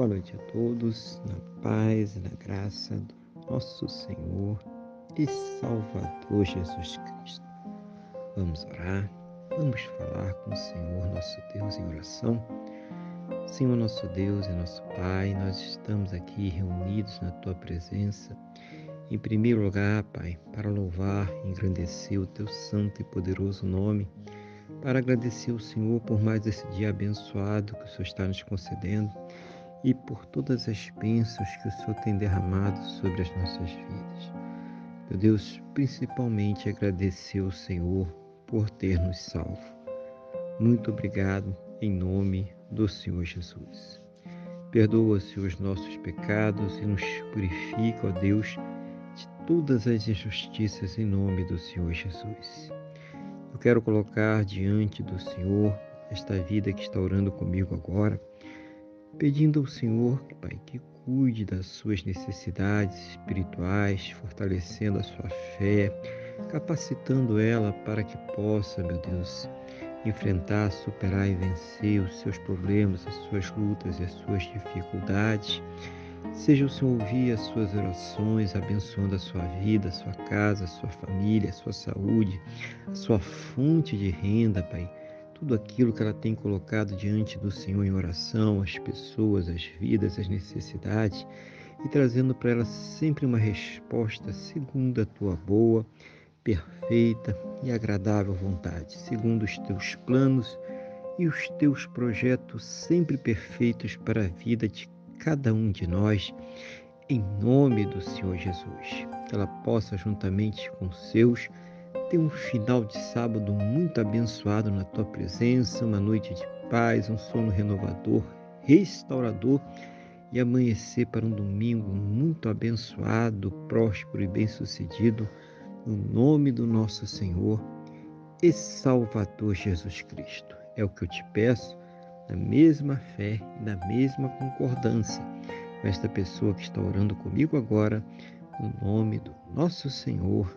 Boa noite a todos, na paz e na graça do nosso Senhor e Salvador Jesus Cristo. Vamos orar, vamos falar com o Senhor nosso Deus em oração. Senhor nosso Deus e nosso Pai, nós estamos aqui reunidos na Tua presença. Em primeiro lugar, Pai, para louvar e engrandecer o Teu santo e poderoso nome, para agradecer ao Senhor por mais esse dia abençoado que o Senhor está nos concedendo e por todas as bênçãos que o Senhor tem derramado sobre as nossas vidas. Meu Deus, principalmente agradecer ao Senhor por ter nos salvo. Muito obrigado em nome do Senhor Jesus. Perdoa-se os nossos pecados e nos purifica, ó Deus, de todas as injustiças em nome do Senhor Jesus. Eu quero colocar diante do Senhor esta vida que está orando comigo agora pedindo ao Senhor, Pai, que cuide das suas necessidades espirituais, fortalecendo a sua fé, capacitando ela para que possa, meu Deus, enfrentar, superar e vencer os seus problemas, as suas lutas e as suas dificuldades. Seja o Senhor ouvir as suas orações, abençoando a sua vida, a sua casa, a sua família, a sua saúde, a sua fonte de renda, Pai tudo aquilo que ela tem colocado diante do Senhor em oração, as pessoas, as vidas, as necessidades, e trazendo para ela sempre uma resposta segundo a tua boa, perfeita e agradável vontade, segundo os teus planos e os teus projetos sempre perfeitos para a vida de cada um de nós, em nome do Senhor Jesus. Que ela possa, juntamente com seus, ter um final de sábado muito abençoado na tua presença, uma noite de paz, um sono renovador, restaurador e amanhecer para um domingo muito abençoado, próspero e bem-sucedido, no nome do nosso Senhor e Salvador Jesus Cristo. É o que eu te peço, na mesma fé e na mesma concordância com esta pessoa que está orando comigo agora, no nome do nosso Senhor